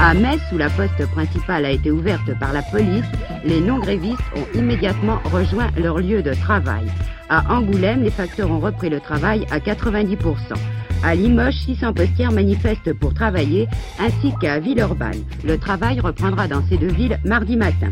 À Metz, où la poste principale a été ouverte par la police, les non-grévistes ont immédiatement rejoint leur lieu de travail. À Angoulême, les facteurs ont repris le travail à 90%. À Limoges, 600 postières manifestent pour travailler, ainsi qu'à Villeurbanne. Le travail reprendra dans ces deux villes mardi matin.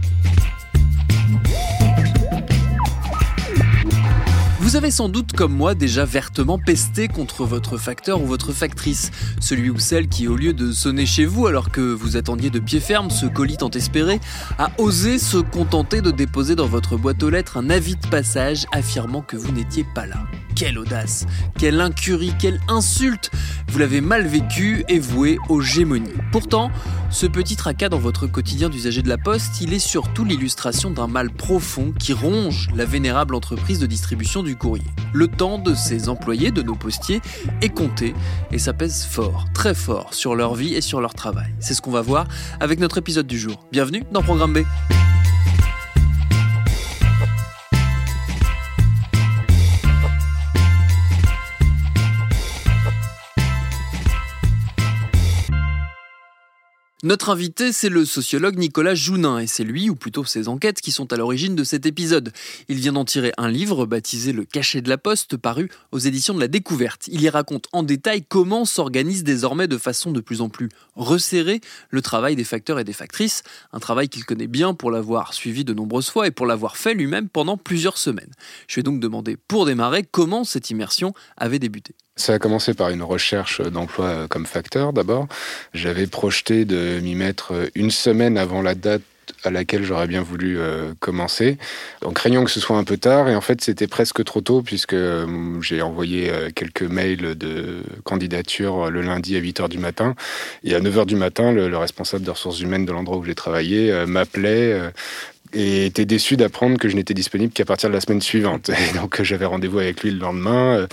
Vous avez sans doute, comme moi, déjà vertement pesté contre votre facteur ou votre factrice. Celui ou celle qui, au lieu de sonner chez vous alors que vous attendiez de pied ferme ce colis tant espéré, a osé se contenter de déposer dans votre boîte aux lettres un avis de passage affirmant que vous n'étiez pas là. Quelle audace, quelle incurie, quelle insulte Vous l'avez mal vécu et voué aux gémonies. Pourtant, ce petit tracas dans votre quotidien d'usager de la poste, il est surtout l'illustration d'un mal profond qui ronge la vénérable entreprise de distribution du courrier. Le temps de ces employés, de nos postiers, est compté et ça pèse fort, très fort sur leur vie et sur leur travail. C'est ce qu'on va voir avec notre épisode du jour. Bienvenue dans Programme B. Notre invité, c'est le sociologue Nicolas Jounin, et c'est lui, ou plutôt ses enquêtes, qui sont à l'origine de cet épisode. Il vient d'en tirer un livre baptisé Le cachet de la poste, paru aux éditions de la Découverte. Il y raconte en détail comment s'organise désormais de façon de plus en plus resserrée le travail des facteurs et des factrices, un travail qu'il connaît bien pour l'avoir suivi de nombreuses fois et pour l'avoir fait lui-même pendant plusieurs semaines. Je vais donc demander, pour démarrer, comment cette immersion avait débuté. Ça a commencé par une recherche d'emploi comme facteur d'abord. J'avais projeté de m'y mettre une semaine avant la date à laquelle j'aurais bien voulu euh, commencer, en craignant que ce soit un peu tard. Et en fait, c'était presque trop tôt puisque euh, j'ai envoyé euh, quelques mails de candidature le lundi à 8 h du matin. Et à 9 h du matin, le, le responsable des ressources humaines de l'endroit où j'ai travaillé m'appelait et était déçu d'apprendre que je n'étais disponible qu'à partir de la semaine suivante. Et donc j'avais rendez-vous avec lui le lendemain euh,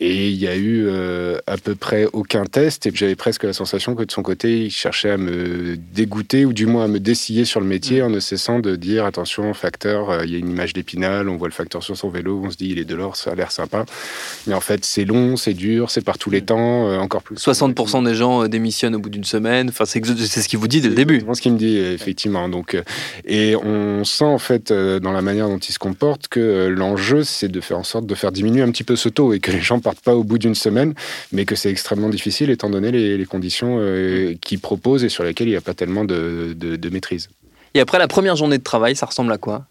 et il y a eu euh, à peu près aucun test et j'avais presque la sensation que de son côté il cherchait à me dégoûter ou du moins à me dessiller sur le métier en ne cessant de dire attention facteur, euh, il y a une image d'épinal, on voit le facteur sur son vélo, on se dit il est de l'or, ça a l'air sympa. Mais en fait c'est long, c'est dur, c'est par tous les temps, encore plus. 60% des gens démissionnent au bout d'une semaine, enfin c'est ce qu'il vous dit dès le début. C'est ce qu'il me dit effectivement. Donc et on on sent en fait euh, dans la manière dont il se comporte que euh, l'enjeu c'est de faire en sorte de faire diminuer un petit peu ce taux et que les gens partent pas au bout d'une semaine, mais que c'est extrêmement difficile étant donné les, conditions euh, qu'il propose et sur lesquelles il n'y a pas tellement de maîtrise. Et après la première journée de travail, ça ressemble à quoi?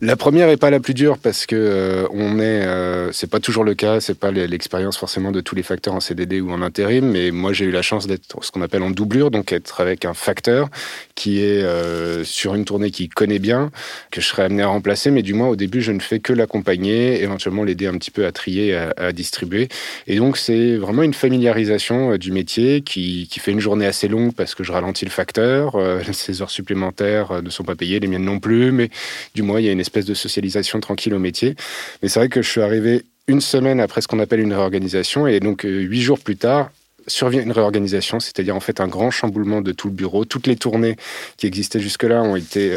La première est pas la plus dure parce que euh, on est, euh, c'est pas toujours le cas, c'est pas l'expérience forcément de tous les facteurs en CDD ou en intérim, mais moi j'ai eu la chance d'être ce qu'on appelle en doublure, donc être avec un facteur qui est euh, sur une tournée qu'il connaît bien, que je serais amené à remplacer, mais du moins au début je ne fais que l'accompagner, éventuellement l'aider un petit peu à trier, à, distribuer, et donc c'est vraiment une familiarisation du métier qui, qui, fait une journée assez longue parce que je ralentis le facteur, ses heures supplémentaires ne sont pas payées, les miennes non plus, mais du moins, il y a une espèce de socialisation tranquille au métier. Mais c'est vrai que je suis arrivé une semaine après ce qu'on appelle une réorganisation, et donc euh, huit jours plus tard, survient une réorganisation, c'est-à-dire en fait un grand chamboulement de tout le bureau. Toutes les tournées qui existaient jusque-là ont été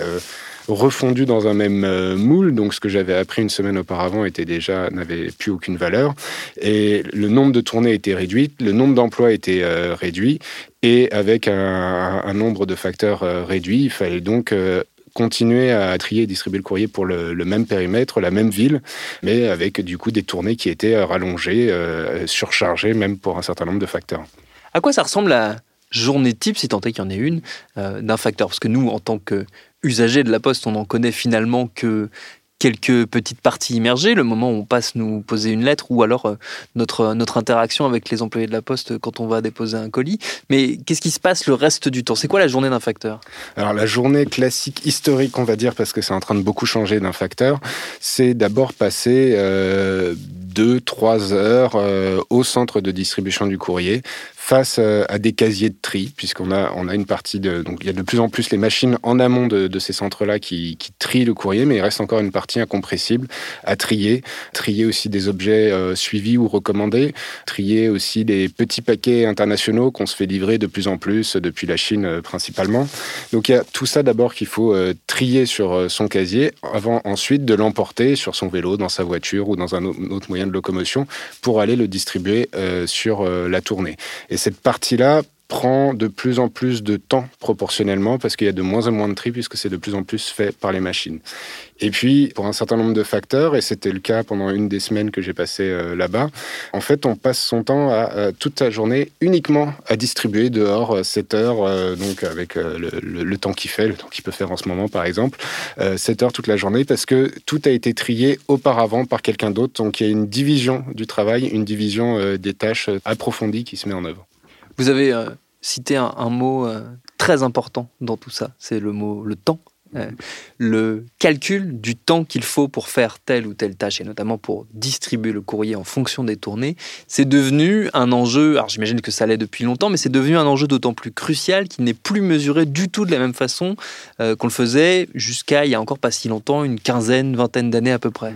refondu dans un même euh, moule. Donc, ce que j'avais appris une semaine auparavant était déjà n'avait plus aucune valeur. Et le nombre de tournées était réduit, le nombre d'emplois était euh, réduit, et avec un, nombre de facteurs euh, réduit, il fallait donc continuer à trier et distribuer le courrier pour le, même périmètre, la même ville, mais avec du coup des tournées qui étaient rallongées, surchargées, même pour un certain nombre de facteurs. À quoi ça ressemble la journée type, si tant est qu'il y en ait une, d'un facteur? Parce que nous, en tant que usager de la poste, on n'en connaît finalement que quelques petites parties immergées, le moment où on passe nous poser une lettre ou alors euh, notre, notre interaction avec les employés de la poste quand on va déposer un colis. Mais qu'est-ce qui se passe le reste du temps? C'est quoi la journée d'un facteur? Alors la journée classique historique, on va dire, parce que c'est en train de beaucoup changer d'un facteur, c'est d'abord passer euh, deux, trois heures euh, au centre de distribution du courrier, face euh, à des casiers de tri, puisqu'on a, on a une partie de. Donc, il y a de plus en plus les machines en amont de, ces centres-là qui, qui, trient le courrier, mais il reste encore une partie incompressible à trier. Trier aussi des objets euh, suivis ou recommandés. Trier aussi des petits paquets internationaux qu'on se fait livrer de plus en plus depuis la Chine euh, principalement. Donc, il y a tout ça d'abord qu'il faut trier sur son casier avant ensuite de l'emporter sur son vélo, dans sa voiture ou dans un autre moyen de locomotion pour aller le distribuer sur la tournée. Et cette partie-là prend de plus en plus de temps proportionnellement parce qu'il y a de moins en moins de tri puisque c'est de plus en plus fait par les machines. Et puis, pour un certain nombre de facteurs, et c'était le cas pendant une des semaines que j'ai passé euh, là-bas, en fait, on passe son temps à, toute la journée uniquement à distribuer dehors 7 euh, heures, euh, donc avec le, temps qu'il fait, le temps qu'il peut faire en ce moment, par exemple, 7 heures toute la journée parce que tout a été trié auparavant par quelqu'un d'autre. Donc, il y a une division du travail, une division des tâches approfondies qui se met en œuvre. Vous avez euh, cité un, mot euh, très important dans tout ça, c'est le mot le temps. Euh, le calcul du temps qu'il faut pour faire telle ou telle tâche, et notamment pour distribuer le courrier en fonction des tournées, c'est devenu un enjeu, alors j'imagine que ça l'est depuis longtemps, mais c'est devenu un enjeu d'autant plus crucial qu'il n'est plus mesuré du tout de la même façon euh, qu'on le faisait jusqu'à il y a encore pas si longtemps, une quinzaine, vingtaine d'années à peu près.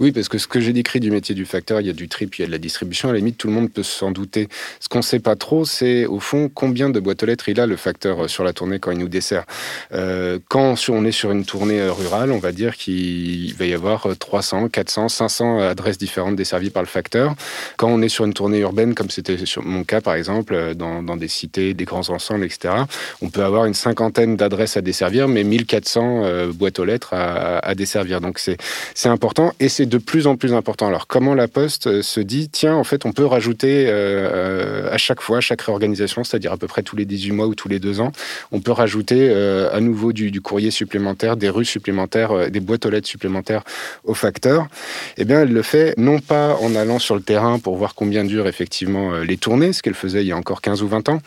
Oui, parce que ce que j'ai décrit du métier du facteur, il y a du tri, il y a de la distribution, à la limite tout le monde peut s'en douter. Ce qu'on ne sait pas trop, c'est au fond combien de boîtes aux lettres il a le facteur sur la tournée quand il nous dessert. Euh, quand on est sur une tournée euh, rurale, on va dire qu'il va y avoir 300, 400, 500 adresses différentes desservies par le facteur. Quand on est sur une tournée urbaine, comme c'était sur mon cas par exemple, euh, dans, des cités, des grands ensembles, etc., on peut avoir une cinquantaine d'adresses à desservir, mais 1400 euh, boîtes aux lettres à, desservir. Donc c'est important et c'est de plus en plus important. Alors comment la Poste se dit, tiens, en fait, on peut rajouter à chaque fois, à chaque réorganisation, c'est-à-dire à peu près tous les 18 mois ou tous les deux ans, on peut rajouter à nouveau du, du courrier supplémentaire, des rues supplémentaires, euh, des boîtes aux lettres supplémentaires au facteur, eh bien, elle le fait non pas en allant sur le terrain pour voir combien durent effectivement euh, les tournées, ce qu'elle faisait il y a encore 15 ou 20 ans,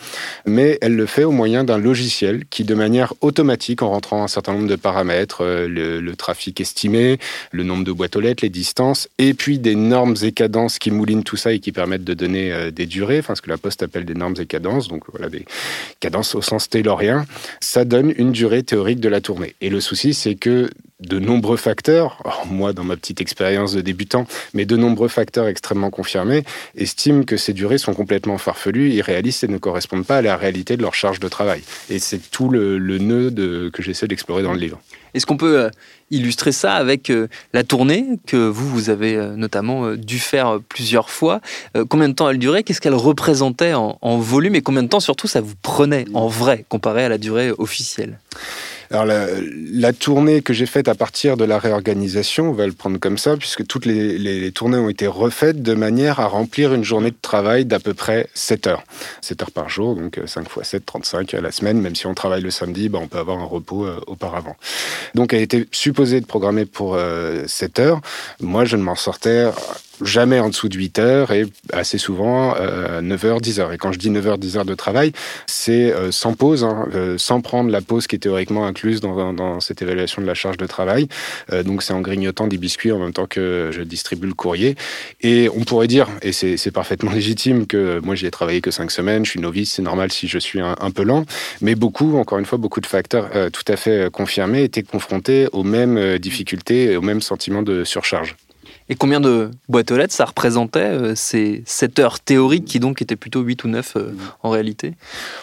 mais elle le fait au moyen d'un logiciel qui, de manière automatique, en rentrant un certain nombre de paramètres, euh, le, trafic estimé, le nombre de boîtes aux lettres, les distances, et puis des normes et cadences qui moulinent tout ça et qui permettent de donner des durées, enfin ce que la Poste appelle des normes et cadences, donc voilà des cadences au sens taylorien, ça donne une durée théorique de la tournée. Et le souci, c'est que de nombreux facteurs, moi dans ma petite expérience de débutant, mais de nombreux facteurs extrêmement confirmés, estiment que ces durées sont complètement farfelues, irréalistes et ne correspondent pas à la réalité de leur charge de travail. Et c'est tout le, nœud que j'essaie d'explorer dans le livre. Est-ce qu'on peut euh, illustrer ça avec euh, la tournée que vous, vous avez euh, notamment dû faire plusieurs fois? Combien de temps elle durait? Qu'est-ce qu'elle représentait en, en volume? Et combien de temps surtout ça vous prenait en vrai comparé à la durée officielle? Alors la, tournée que j'ai faite à partir de la réorganisation, on va le prendre comme ça, puisque toutes les, tournées ont été refaites de manière à remplir une journée de travail d'à peu près 7 heures. 7 heures par jour, donc 5 x 7, 35 à la semaine. Même si on travaille le samedi, bah, on peut avoir un repos euh, auparavant. Donc elle était supposée de programmer pour 7 euh, heures. Moi, je ne m'en sortais jamais en dessous de 8 heures et assez souvent euh, 9 heures, 10 heures. Et quand je dis 9 heures, 10 heures de travail, c'est euh, sans pause, hein, euh, sans prendre la pause qui est théoriquement incluse dans, dans cette évaluation de la charge de travail. Euh, donc c'est en grignotant des biscuits en même temps que je distribue le courrier. Et on pourrait dire, et c'est parfaitement légitime, que moi j'y ai travaillé que 5 semaines, je suis novice, c'est normal si je suis un, un, peu lent. Mais beaucoup, encore une fois, beaucoup de facteurs tout à fait confirmés étaient confrontés aux mêmes difficultés et aux mêmes sentiments de surcharge. Et combien de boîtes aux lettres ça représentait, euh, ces 7 heures théoriques qui donc étaient plutôt 8 ou 9 euh, en réalité?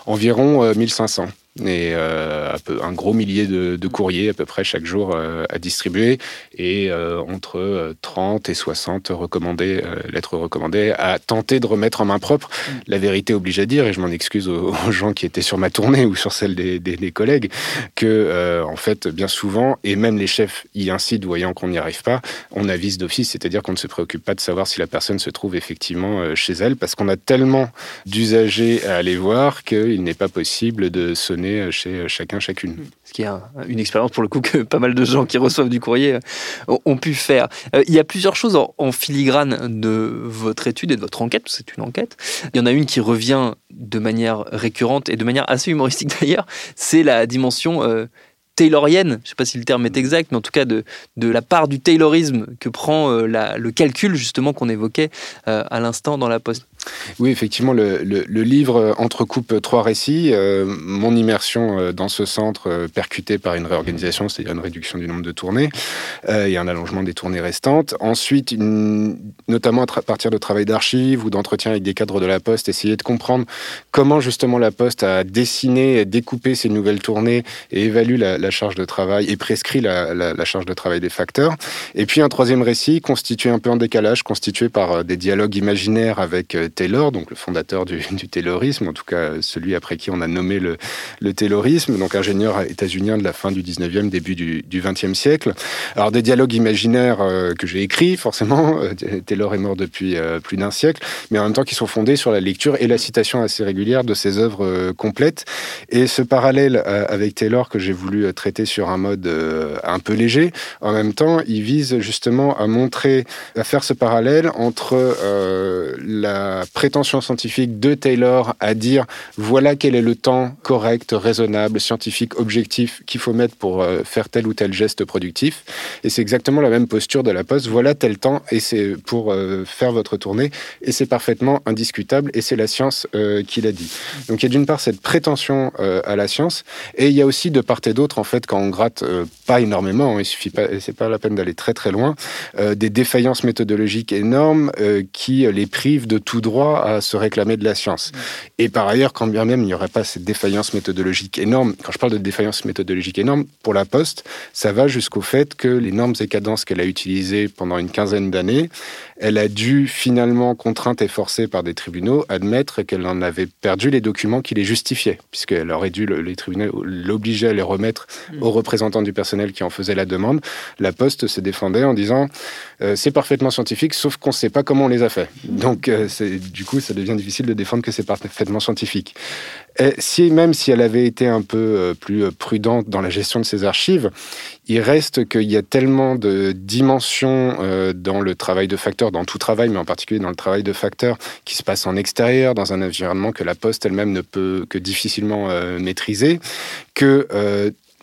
Environ 1500 et euh, un gros millier de, de, courriers à peu près chaque jour euh, à distribuer et euh, entre 30 et 60 recommandés, lettres recommandées à tenter de remettre en main propre. Mm. La vérité oblige à dire, et je m'en excuse aux, gens qui étaient sur ma tournée ou sur celle des, des, des collègues, que en fait bien souvent, et même les chefs y incitent voyant qu'on n'y arrive pas, on avise d'office, c'est-à-dire qu'on ne se préoccupe pas de savoir si la personne se trouve effectivement chez elle, parce qu'on a tellement d'usagers à aller voir qu'il n'est pas possible de sonner chez chacun, chacune. Ce qui est une expérience pour le coup que pas mal de gens qui reçoivent du courrier euh, ont pu faire. Euh, il y a plusieurs choses en, filigrane de votre étude et de votre enquête, c'est une enquête. Il y en a une qui revient de manière récurrente et de manière assez humoristique d'ailleurs, c'est la dimension euh, taylorienne, je ne sais pas si le terme est exact, mais en tout cas de, la part du taylorisme que prend euh, le calcul justement qu'on évoquait euh, à l'instant dans la poste. Oui, effectivement, le, livre entrecoupe trois récits. Euh, mon immersion dans ce centre percuté par une réorganisation, c'est-à-dire une réduction du nombre de tournées et un allongement des tournées restantes. Ensuite, notamment à partir de travail d'archives ou d'entretien avec des cadres de la Poste, essayer de comprendre comment justement la Poste a dessiné, découpé ces nouvelles tournées et évalue la, charge de travail et prescrit la, la, charge de travail des facteurs. Et puis un troisième récit constitué un peu en décalage, constitué par euh, des dialogues imaginaires avec euh, Taylor, donc le fondateur du, Taylorisme, en tout cas celui après qui on a nommé le, Taylorisme, donc ingénieur états-unien de la fin du 19e, début du, du 20e siècle. Alors des dialogues imaginaires euh, que j'ai écrits, forcément, Taylor est mort depuis plus d'un siècle, mais en même temps qui sont fondés sur la lecture et la citation assez régulière de ses œuvres complètes. Et ce parallèle avec Taylor que j'ai voulu traité sur un mode euh, un peu léger. En même temps, il vise justement à montrer, à faire ce parallèle entre euh, prétention scientifique de Taylor à dire voilà quel est le temps correct, raisonnable, scientifique, objectif qu'il faut mettre pour euh, faire tel ou tel geste productif. Et c'est exactement la même posture de la Poste. Voilà tel temps et c'est pour faire votre tournée et c'est parfaitement indiscutable et c'est la science qui l'a dit. Donc il y a d'une part cette prétention à la science et il y a aussi de part et d'autre en fait, quand on gratte euh, pas énormément, hein, il suffit pas, c'est pas la peine d'aller très très loin, euh, des défaillances méthodologiques énormes euh, qui les privent de tout droit à se réclamer de la science. Et par ailleurs, quand bien même il n'y aurait pas ces défaillances méthodologiques énormes, quand je parle de défaillances méthodologiques énormes, pour la Poste, ça va jusqu'au fait que les normes et cadences qu'elle a utilisées pendant une quinzaine d'années, elle a dû finalement, contrainte et forcée par des tribunaux, admettre qu'elle en avait perdu les documents qui les justifiaient, puisqu'elle aurait dû, les tribunaux l'obliger à les remettre aux représentants du personnel qui en faisaient la demande. La Poste se défendait en disant euh, c'est parfaitement scientifique, sauf qu'on ne sait pas comment on les a fait. Donc, euh, du coup, ça devient difficile de défendre que c'est parfaitement scientifique. Et si, même si elle avait été un peu euh, plus prudente dans la gestion de ses archives, il reste qu'il y a tellement de dimensions dans le travail de facteur, dans tout travail, mais en particulier dans le travail de facteur, qui se passe en extérieur, dans un environnement que la Poste elle-même ne peut que difficilement maîtriser, que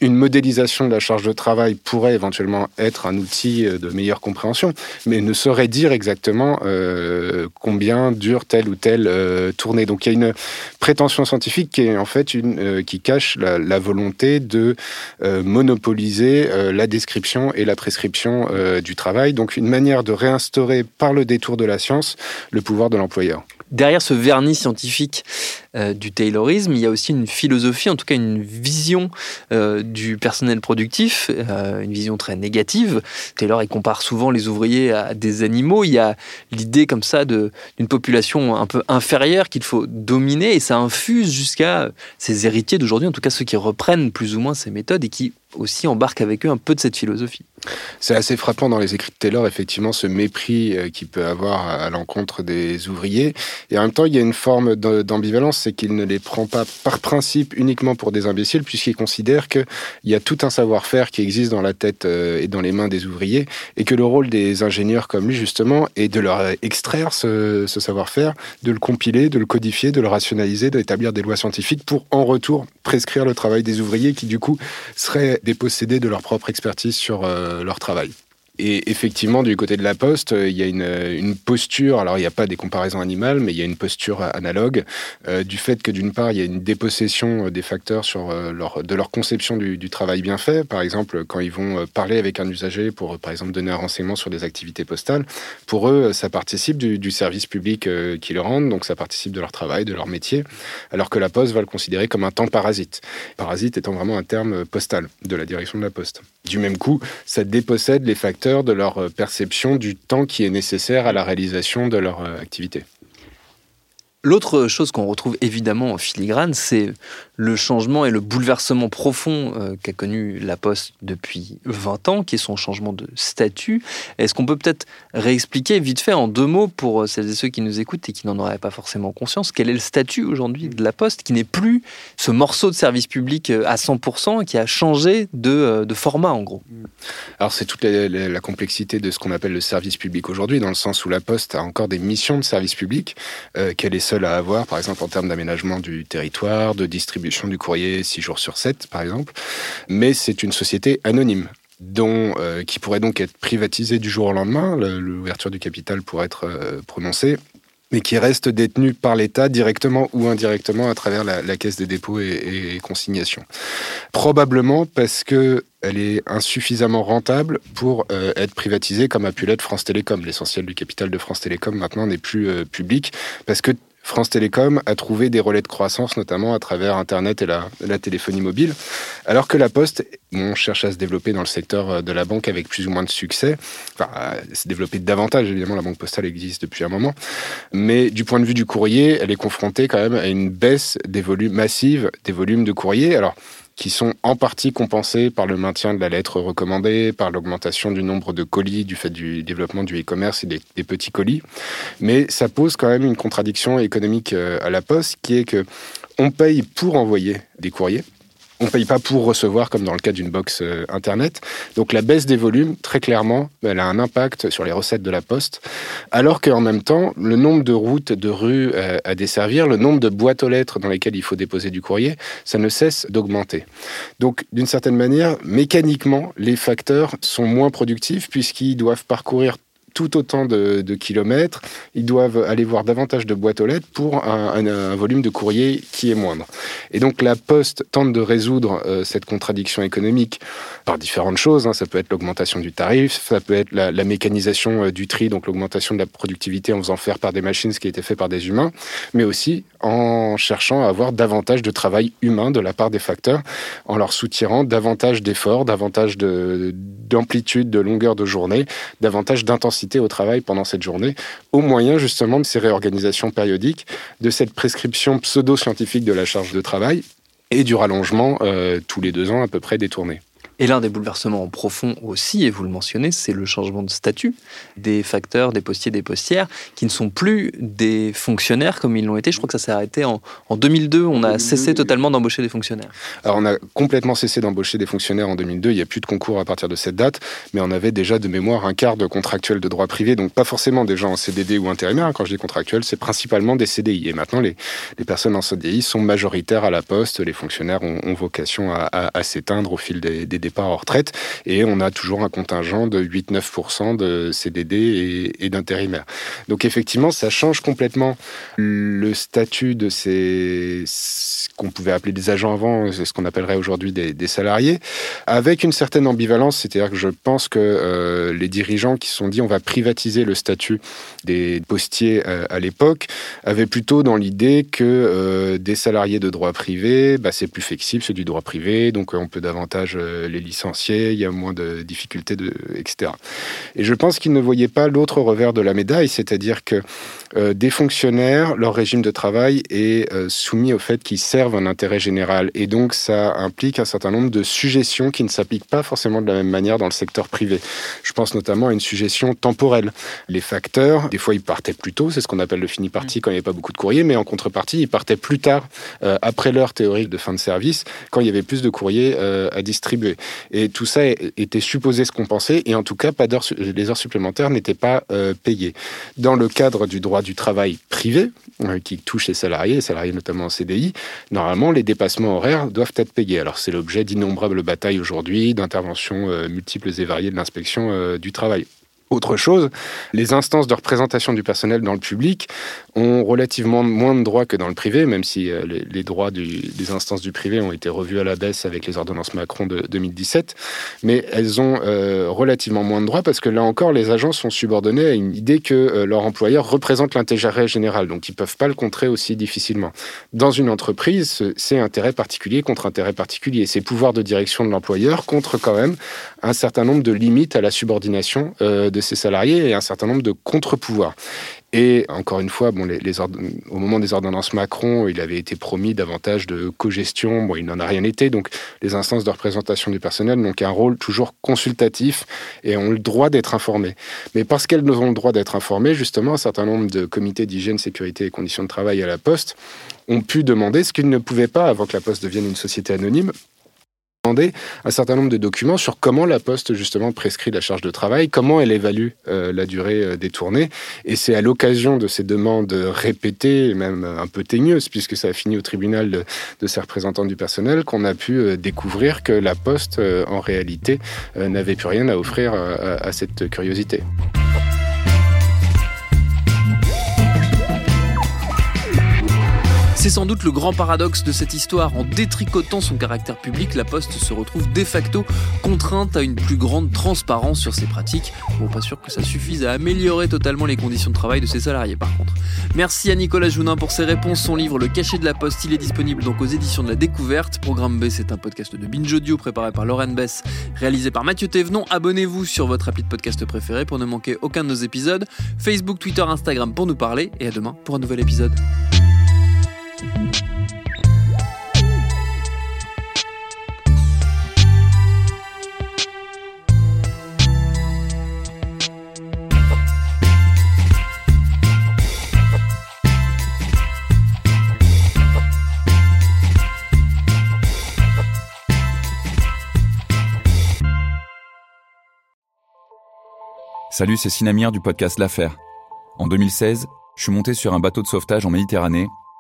une modélisation de la charge de travail pourrait éventuellement être un outil euh, de meilleure compréhension, mais ne saurait dire exactement euh, combien dure telle ou telle euh, tournée. Donc il y a une prétention scientifique qui est en fait une qui cache la, la volonté de monopoliser la description et la prescription du travail. Donc une manière de réinstaurer par le détour de la science le pouvoir de l'employeur derrière ce vernis scientifique euh, du Taylorisme, il y a aussi une philosophie, en tout cas une vision euh, du personnel productif, euh, une vision très négative. Taylor, il compare souvent les ouvriers à des animaux. Il y a l'idée comme ça d'une population un peu inférieure qu'il faut dominer et ça infuse jusqu'à ses héritiers d'aujourd'hui, en tout cas ceux qui reprennent plus ou moins ces méthodes et qui aussi embarquent avec eux un peu de cette philosophie. C'est assez frappant dans les écrits de Taylor, effectivement, ce mépris qu'il peut avoir à l'encontre des ouvriers. Et en même temps, il y a une forme d'ambivalence, c'est qu'il ne les prend pas par principe uniquement pour des imbéciles, puisqu'il considère qu'il y a tout un savoir-faire qui existe dans la tête euh, et dans les mains des ouvriers, et que le rôle des ingénieurs comme lui, justement, est de leur extraire ce, savoir-faire, de le compiler, de le codifier, de le rationaliser, d'établir des lois scientifiques pour, en retour, prescrire le travail des ouvriers qui, du coup, seraient dépossédés de leur propre expertise sur euh, leur travail. Et effectivement, du côté de la Poste, il y a une, une posture, alors il n'y a pas des comparaisons animales, mais il y a une posture analogue euh, du fait que d'une part, il y a une dépossession des facteurs de leur conception du, travail bien fait. Par exemple, quand ils vont parler avec un usager pour, par exemple, donner un renseignement sur des activités postales, pour eux, ça participe du service public qu'ils rendent, donc ça participe de leur travail, de leur métier, alors que la Poste va le considérer comme un temps parasite. Parasite étant vraiment un terme postal de la direction de la Poste. Du même coup, ça dépossède les facteurs de leur euh, perception du temps qui est nécessaire à la réalisation de leur euh, activité. L'autre chose qu'on retrouve évidemment en filigrane, c'est le changement et le bouleversement profond euh, qu'a connu la Poste depuis 20 ans, qui est son changement de statut. Est-ce qu'on peut peut-être réexpliquer vite fait en deux mots pour euh, celles et ceux qui nous écoutent et qui n'en auraient pas forcément conscience, quel est le statut aujourd'hui de la Poste, qui n'est plus ce morceau de service public euh, à 100%, qui a changé de, format en gros? Alors c'est toute la, complexité de ce qu'on appelle le service public aujourd'hui, dans le sens où la Poste a encore des missions de service public qu'elle est seule à avoir, par exemple en termes d'aménagement du territoire, de distribution du courrier 6 jours sur 7, par exemple. Mais c'est une société anonyme dont, euh, qui pourrait donc être privatisée du jour au lendemain. L'ouverture du capital pourrait être euh, prononcée mais qui reste détenue par l'État directement ou indirectement à travers la, caisse des dépôts et, et, consignations. Probablement parce que elle est insuffisamment rentable pour euh, être privatisée comme a pu l'être France Télécom. L'essentiel du capital de France Télécom maintenant n'est plus public parce que France Télécom a trouvé des relais de croissance, notamment à travers Internet et la, téléphonie mobile, alors que la Poste, on cherche à se développer dans le secteur de la banque avec plus ou moins de succès, enfin, à se développer davantage, évidemment, la banque postale existe depuis un moment, mais du point de vue du courrier, elle est confrontée quand même à une baisse des volumes massives des volumes de courrier. Alors, qui sont en partie compensés par le maintien de la lettre recommandée, par l'augmentation du nombre de colis du fait du développement du e-commerce et des, petits colis. Mais ça pose quand même une contradiction économique à la poste qui est que on paye pour envoyer des courriers on ne paye pas pour recevoir, comme dans le cas d'une box euh, Internet. Donc la baisse des volumes, très clairement, elle a un impact sur les recettes de la Poste, alors qu'en même temps, le nombre de routes, de rues euh, à desservir, le nombre de boîtes aux lettres dans lesquelles il faut déposer du courrier, ça ne cesse d'augmenter. Donc d'une certaine manière, mécaniquement, les facteurs sont moins productifs puisqu'ils doivent parcourir tout autant de, kilomètres, ils doivent aller voir davantage de boîtes aux lettres pour un, volume de courrier qui est moindre. Et donc la Poste tente de résoudre euh, cette contradiction économique par différentes choses. Hein. Ça peut être l'augmentation du tarif, ça peut être la, mécanisation euh, du tri, donc l'augmentation de la productivité en faisant faire par des machines ce qui été fait par des humains, mais aussi en cherchant à avoir davantage de travail humain de la part des facteurs, en leur soutirant davantage d'efforts, davantage d'amplitude, de, longueur de journée, davantage d'intensité au travail pendant cette journée, au moyen justement de ces réorganisations périodiques, de cette prescription pseudo-scientifique de la charge de travail et du rallongement euh, tous les deux ans à peu près détourné. Et l'un des bouleversements profonds aussi, et vous le mentionnez, c'est le changement de statut des facteurs, des postiers, des postières, qui ne sont plus des fonctionnaires comme ils l'ont été. Je crois que ça s'est arrêté en, en, 2002. On a cessé totalement d'embaucher des fonctionnaires. Alors on a complètement cessé d'embaucher des fonctionnaires en 2002. Il n'y a plus de concours à partir de cette date, mais on avait déjà de mémoire un quart de contractuels de droit privé, donc pas forcément des gens en CDD ou intérimaires. Quand je dis contractuels, c'est principalement des CDI. Et maintenant, les, personnes en CDI sont majoritaires à la poste. Les fonctionnaires ont, vocation à s'éteindre au fil des, des départ en retraite et on a toujours un contingent de 8-9% de CDD et, et d'intérimaires. Donc effectivement, ça change complètement le statut de ces ce qu'on pouvait appeler des agents avant, c'est ce qu'on appellerait aujourd'hui des, des, salariés, avec une certaine ambivalence, c'est-à-dire que je pense que euh, les dirigeants qui se sont dit on va privatiser le statut des postiers euh, à l'époque avaient plutôt dans l'idée que euh, des salariés de droit privé, bah, c'est plus flexible, c'est du droit privé, donc on peut davantage les licenciés, il y a moins de difficultés, de, etc. Et je pense qu'ils ne voyaient pas l'autre revers de la médaille, c'est-à-dire que euh, des fonctionnaires, leur régime de travail est euh, soumis au fait qu'ils servent un intérêt général. Et donc, ça implique un certain nombre de suggestions qui ne s'appliquent pas forcément de la même manière dans le secteur privé. Je pense notamment à une suggestion temporelle. Les facteurs, des fois, ils partaient plus tôt, c'est ce qu'on appelle le fini parti quand il n'y avait pas beaucoup de courrier, mais en contrepartie, ils partaient plus tard, euh, après l'heure théorique de fin de service, quand il y avait plus de courrier à distribuer. Et tout ça était supposé se compenser, et en tout cas, les heures supplémentaires n'étaient pas euh, payées. Dans le cadre du droit du travail privé, euh, qui touche les salariés, les salariés notamment en CDI, normalement, les dépassements horaires doivent être payés. Alors, c'est l'objet d'innombrables batailles aujourd'hui, d'interventions euh, multiples et variées de l'inspection du travail. Autre chose, les instances de représentation du personnel dans le public ont relativement moins de droits que dans le privé, même si euh, les, droits des instances du privé ont été revus à la baisse avec les ordonnances Macron de 2017. Mais elles ont euh, relativement moins de droits parce que là encore, les agents sont subordonnés à une idée que euh, leur employeur représente l'intérêt général, donc ils ne peuvent pas le contrer aussi difficilement. Dans une entreprise, c'est intérêt particulier contre intérêt particulier. C'est pouvoir de direction de l'employeur contre quand même un certain nombre de limites à la subordination de ses salariés et un certain nombre de contre-pouvoirs. Et encore une fois, bon, les, au moment des ordonnances Macron, il avait été promis davantage de co-gestion. Bon, il n'en a rien été. Donc, les instances de représentation du personnel n'ont qu'un rôle toujours consultatif et ont le droit d'être informées. Mais parce qu'elles ont le droit d'être informées, justement, un certain nombre de comités d'hygiène, sécurité et conditions de travail à la Poste ont pu demander ce qu'ils ne pouvaient pas avant que la Poste devienne une société anonyme un certain nombre de documents sur comment la Poste justement prescrit la charge de travail, comment elle évalue euh, la durée euh, des tournées. Et c'est à l'occasion de ces demandes répétées, même un peu teigneuses, puisque ça a fini au tribunal de, de ces représentants du personnel, qu'on a pu euh, découvrir que la Poste, en réalité, n'avait plus rien à offrir à cette curiosité. C'est sans doute le grand paradoxe de cette histoire. En détricotant son caractère public, la Poste se retrouve de facto contrainte à une plus grande transparence sur ses pratiques. Bon, pas sûr que ça suffise à améliorer totalement les conditions de travail de ses salariés par contre. Merci à Nicolas Jounin pour ses réponses. Son livre Le cachet de la Poste, il est disponible donc aux éditions de la Découverte. Programme B, c'est un podcast de Binge Audio préparé par Lauren Bess, réalisé par Mathieu Thévenon. Abonnez-vous sur votre appli de podcast préféré pour ne manquer aucun de nos épisodes. Facebook, Twitter, Instagram pour nous parler. Et à demain pour un nouvel épisode. Salut, c'est Sinamir du podcast L'Affaire. En 2016, je suis monté sur un bateau de sauvetage en Méditerranée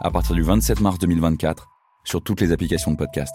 à partir du 27 mars 2024 sur toutes les applications de podcast.